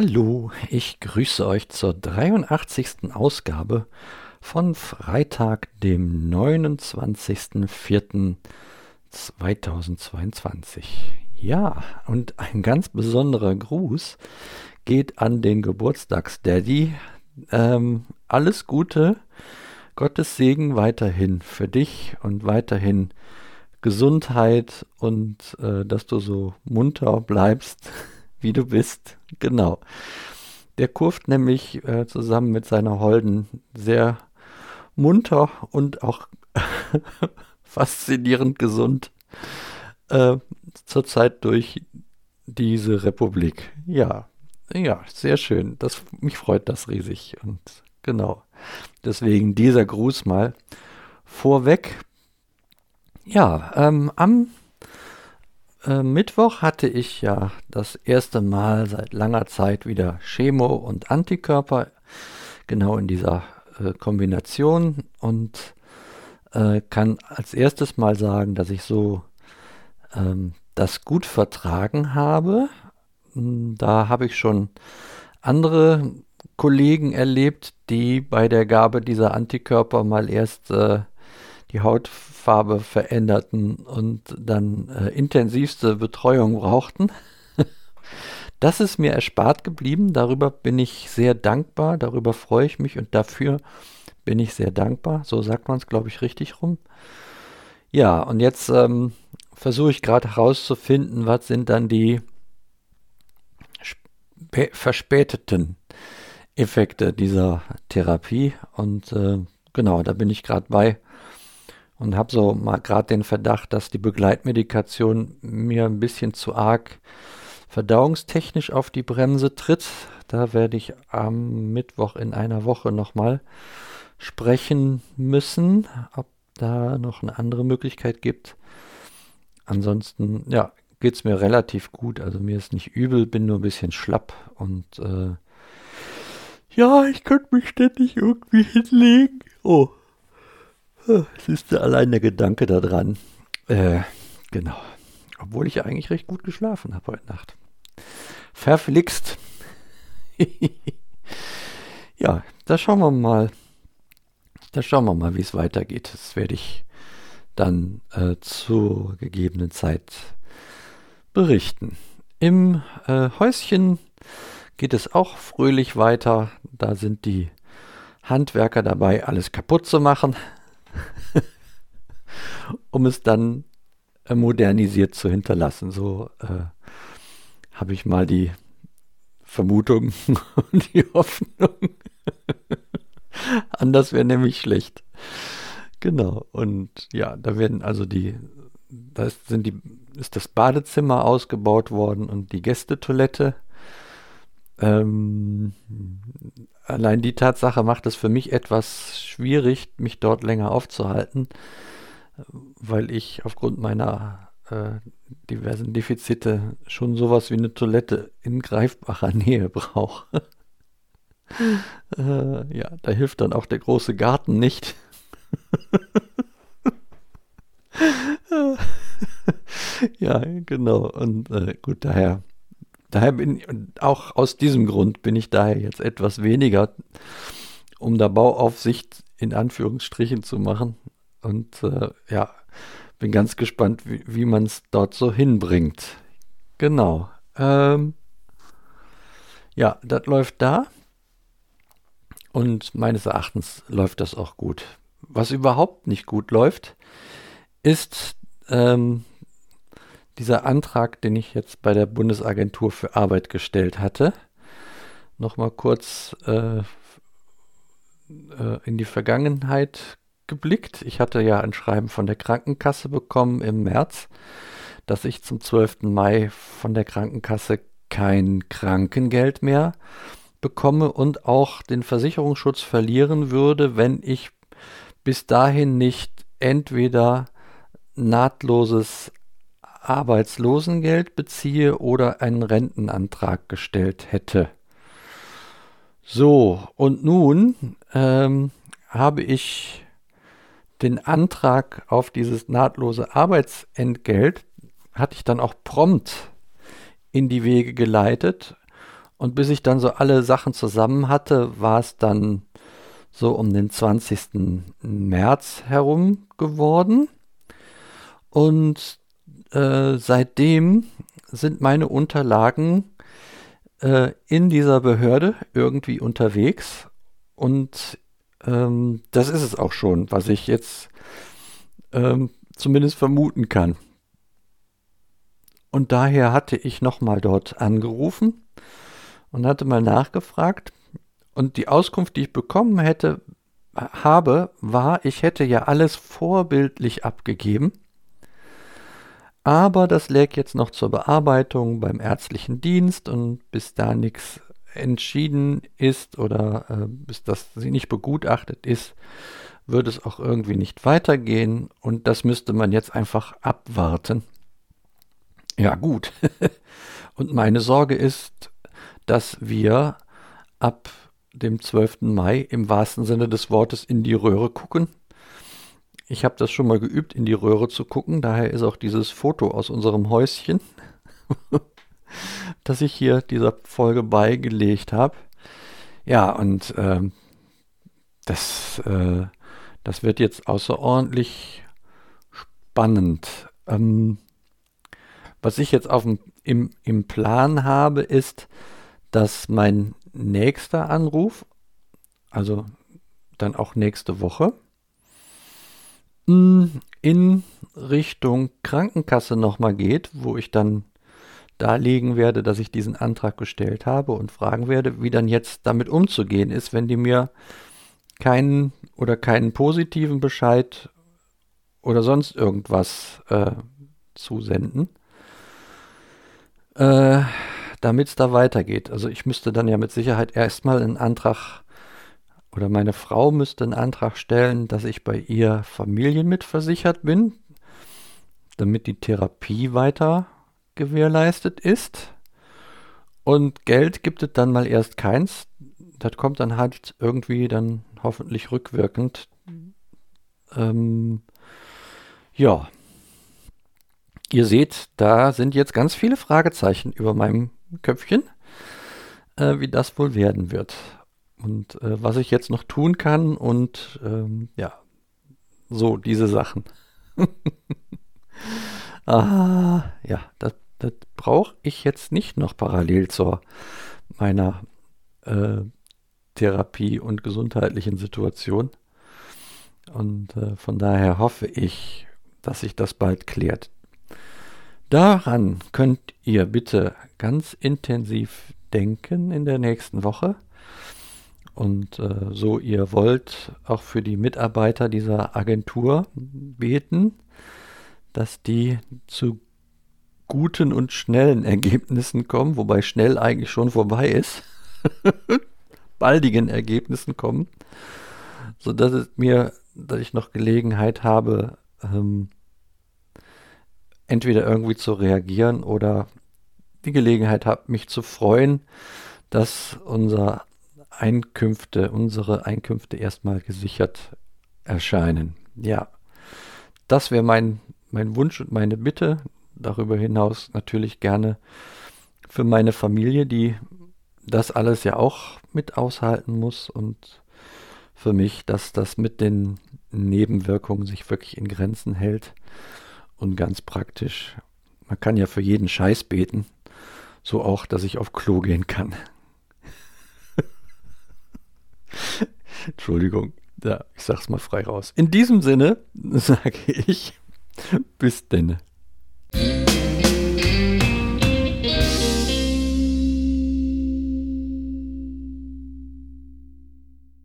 Hallo, ich grüße euch zur 83. Ausgabe von Freitag, dem 29.04.2022. Ja, und ein ganz besonderer Gruß geht an den Geburtstagsdaddy. Ähm, alles Gute, Gottes Segen weiterhin für dich und weiterhin Gesundheit und äh, dass du so munter bleibst wie du bist. Genau. Der kurft nämlich äh, zusammen mit seiner Holden sehr munter und auch faszinierend gesund äh, zurzeit durch diese Republik. Ja, ja, sehr schön. Das, mich freut das riesig. Und genau. Deswegen dieser Gruß mal vorweg. Ja, ähm, am äh, Mittwoch hatte ich ja das erste Mal seit langer Zeit wieder Chemo und Antikörper, genau in dieser äh, Kombination und äh, kann als erstes mal sagen, dass ich so ähm, das gut vertragen habe. Hm, da habe ich schon andere Kollegen erlebt, die bei der Gabe dieser Antikörper mal erst äh, die Hautfarbe veränderten und dann äh, intensivste Betreuung brauchten. das ist mir erspart geblieben. Darüber bin ich sehr dankbar. Darüber freue ich mich und dafür bin ich sehr dankbar. So sagt man es, glaube ich, richtig rum. Ja, und jetzt ähm, versuche ich gerade herauszufinden, was sind dann die verspäteten Effekte dieser Therapie. Und äh, genau, da bin ich gerade bei und habe so mal gerade den Verdacht, dass die Begleitmedikation mir ein bisschen zu arg verdauungstechnisch auf die Bremse tritt. Da werde ich am Mittwoch in einer Woche nochmal sprechen müssen, ob da noch eine andere Möglichkeit gibt. Ansonsten, ja, geht es mir relativ gut. Also mir ist nicht übel, bin nur ein bisschen schlapp und äh, ja, ich könnte mich ständig irgendwie hinlegen. Oh, es ist allein der Gedanke daran. Äh, genau. Obwohl ich ja eigentlich recht gut geschlafen habe heute Nacht. Verflixt. ja, da schauen wir mal. Da schauen wir mal, wie es weitergeht. Das werde ich dann äh, zur gegebenen Zeit berichten. Im äh, Häuschen geht es auch fröhlich weiter. Da sind die Handwerker dabei, alles kaputt zu machen. um es dann äh, modernisiert zu hinterlassen. So äh, habe ich mal die Vermutung und die Hoffnung. Anders wäre nämlich schlecht. Genau. Und ja, da werden also die, da sind die, ist das Badezimmer ausgebaut worden und die Gästetoilette. Ähm, allein die Tatsache macht es für mich etwas schwierig, mich dort länger aufzuhalten, weil ich aufgrund meiner äh, diversen Defizite schon sowas wie eine Toilette in greifbarer Nähe brauche. äh, ja, da hilft dann auch der große Garten nicht. ja, genau. Und äh, gut, daher Daher bin auch aus diesem Grund bin ich daher jetzt etwas weniger, um da Bauaufsicht in Anführungsstrichen zu machen. Und äh, ja, bin ganz gespannt, wie, wie man es dort so hinbringt. Genau. Ähm, ja, das läuft da. Und meines Erachtens läuft das auch gut. Was überhaupt nicht gut läuft, ist ähm, dieser Antrag, den ich jetzt bei der Bundesagentur für Arbeit gestellt hatte, nochmal kurz äh, äh, in die Vergangenheit geblickt. Ich hatte ja ein Schreiben von der Krankenkasse bekommen im März, dass ich zum 12. Mai von der Krankenkasse kein Krankengeld mehr bekomme und auch den Versicherungsschutz verlieren würde, wenn ich bis dahin nicht entweder nahtloses Arbeitslosengeld beziehe oder einen Rentenantrag gestellt hätte. So, und nun ähm, habe ich den Antrag auf dieses nahtlose Arbeitsentgelt, hatte ich dann auch prompt in die Wege geleitet Und bis ich dann so alle Sachen zusammen hatte, war es dann so um den 20. März herum geworden. Und äh, seitdem sind meine Unterlagen äh, in dieser Behörde irgendwie unterwegs. Und ähm, das ist es auch schon, was ich jetzt ähm, zumindest vermuten kann. Und daher hatte ich nochmal dort angerufen und hatte mal nachgefragt. Und die Auskunft, die ich bekommen hätte, habe, war, ich hätte ja alles vorbildlich abgegeben. Aber das läge jetzt noch zur Bearbeitung beim ärztlichen Dienst und bis da nichts entschieden ist oder äh, bis das sie nicht begutachtet ist, würde es auch irgendwie nicht weitergehen und das müsste man jetzt einfach abwarten. Ja gut. und meine Sorge ist, dass wir ab dem 12. Mai im wahrsten Sinne des Wortes in die Röhre gucken. Ich habe das schon mal geübt, in die Röhre zu gucken. Daher ist auch dieses Foto aus unserem Häuschen, das ich hier dieser Folge beigelegt habe. Ja, und ähm, das, äh, das wird jetzt außerordentlich spannend. Ähm, was ich jetzt auf dem, im, im Plan habe, ist, dass mein nächster Anruf, also dann auch nächste Woche, in Richtung Krankenkasse nochmal geht, wo ich dann darlegen werde, dass ich diesen Antrag gestellt habe und fragen werde, wie dann jetzt damit umzugehen ist, wenn die mir keinen oder keinen positiven Bescheid oder sonst irgendwas äh, zusenden. Äh, damit es da weitergeht. Also ich müsste dann ja mit Sicherheit erstmal einen Antrag oder meine Frau müsste einen Antrag stellen, dass ich bei ihr familienmitversichert bin, damit die Therapie weiter gewährleistet ist. Und Geld gibt es dann mal erst keins. Das kommt dann halt irgendwie dann hoffentlich rückwirkend. Ähm, ja. Ihr seht, da sind jetzt ganz viele Fragezeichen über meinem Köpfchen, äh, wie das wohl werden wird. Und äh, was ich jetzt noch tun kann und ähm, ja, so diese Sachen. ah, ja, das, das brauche ich jetzt nicht noch parallel zur meiner äh, Therapie und gesundheitlichen Situation. Und äh, von daher hoffe ich, dass sich das bald klärt. Daran könnt ihr bitte ganz intensiv denken in der nächsten Woche. Und äh, so ihr wollt, auch für die Mitarbeiter dieser Agentur beten, dass die zu guten und schnellen Ergebnissen kommen, wobei schnell eigentlich schon vorbei ist, baldigen Ergebnissen kommen, sodass es mir, dass ich noch Gelegenheit habe, ähm, entweder irgendwie zu reagieren oder die Gelegenheit habe, mich zu freuen, dass unser Einkünfte, unsere Einkünfte erstmal gesichert erscheinen. Ja, das wäre mein, mein Wunsch und meine Bitte. Darüber hinaus natürlich gerne für meine Familie, die das alles ja auch mit aushalten muss und für mich, dass das mit den Nebenwirkungen sich wirklich in Grenzen hält und ganz praktisch. Man kann ja für jeden Scheiß beten. So auch, dass ich auf Klo gehen kann. Entschuldigung. Ja, ich sag's mal frei raus. In diesem Sinne sage ich bis denne.